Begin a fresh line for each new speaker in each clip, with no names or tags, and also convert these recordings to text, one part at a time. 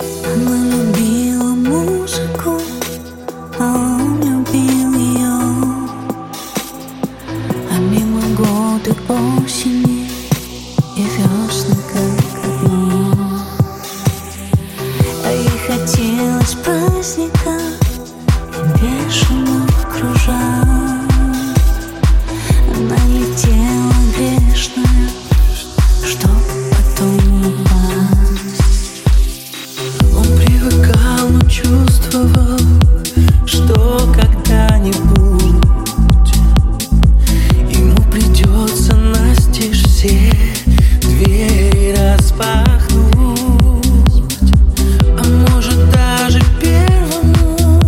Мы любил музыку, а он любил ее. А мимо осени и весны. А ей хотелось праздника
и бешено кружать. Чувствовал, что когда-нибудь Ему придется настежь все двери распахнуть. А может даже первому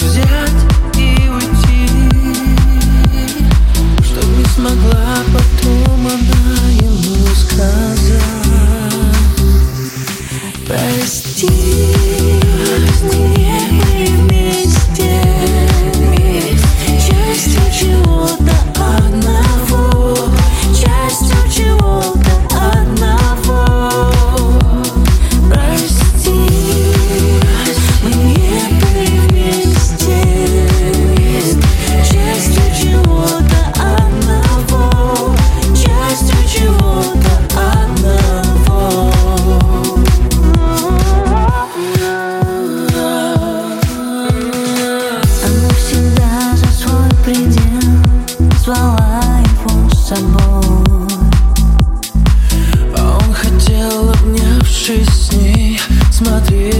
взять и уйти Чтоб не смогла
его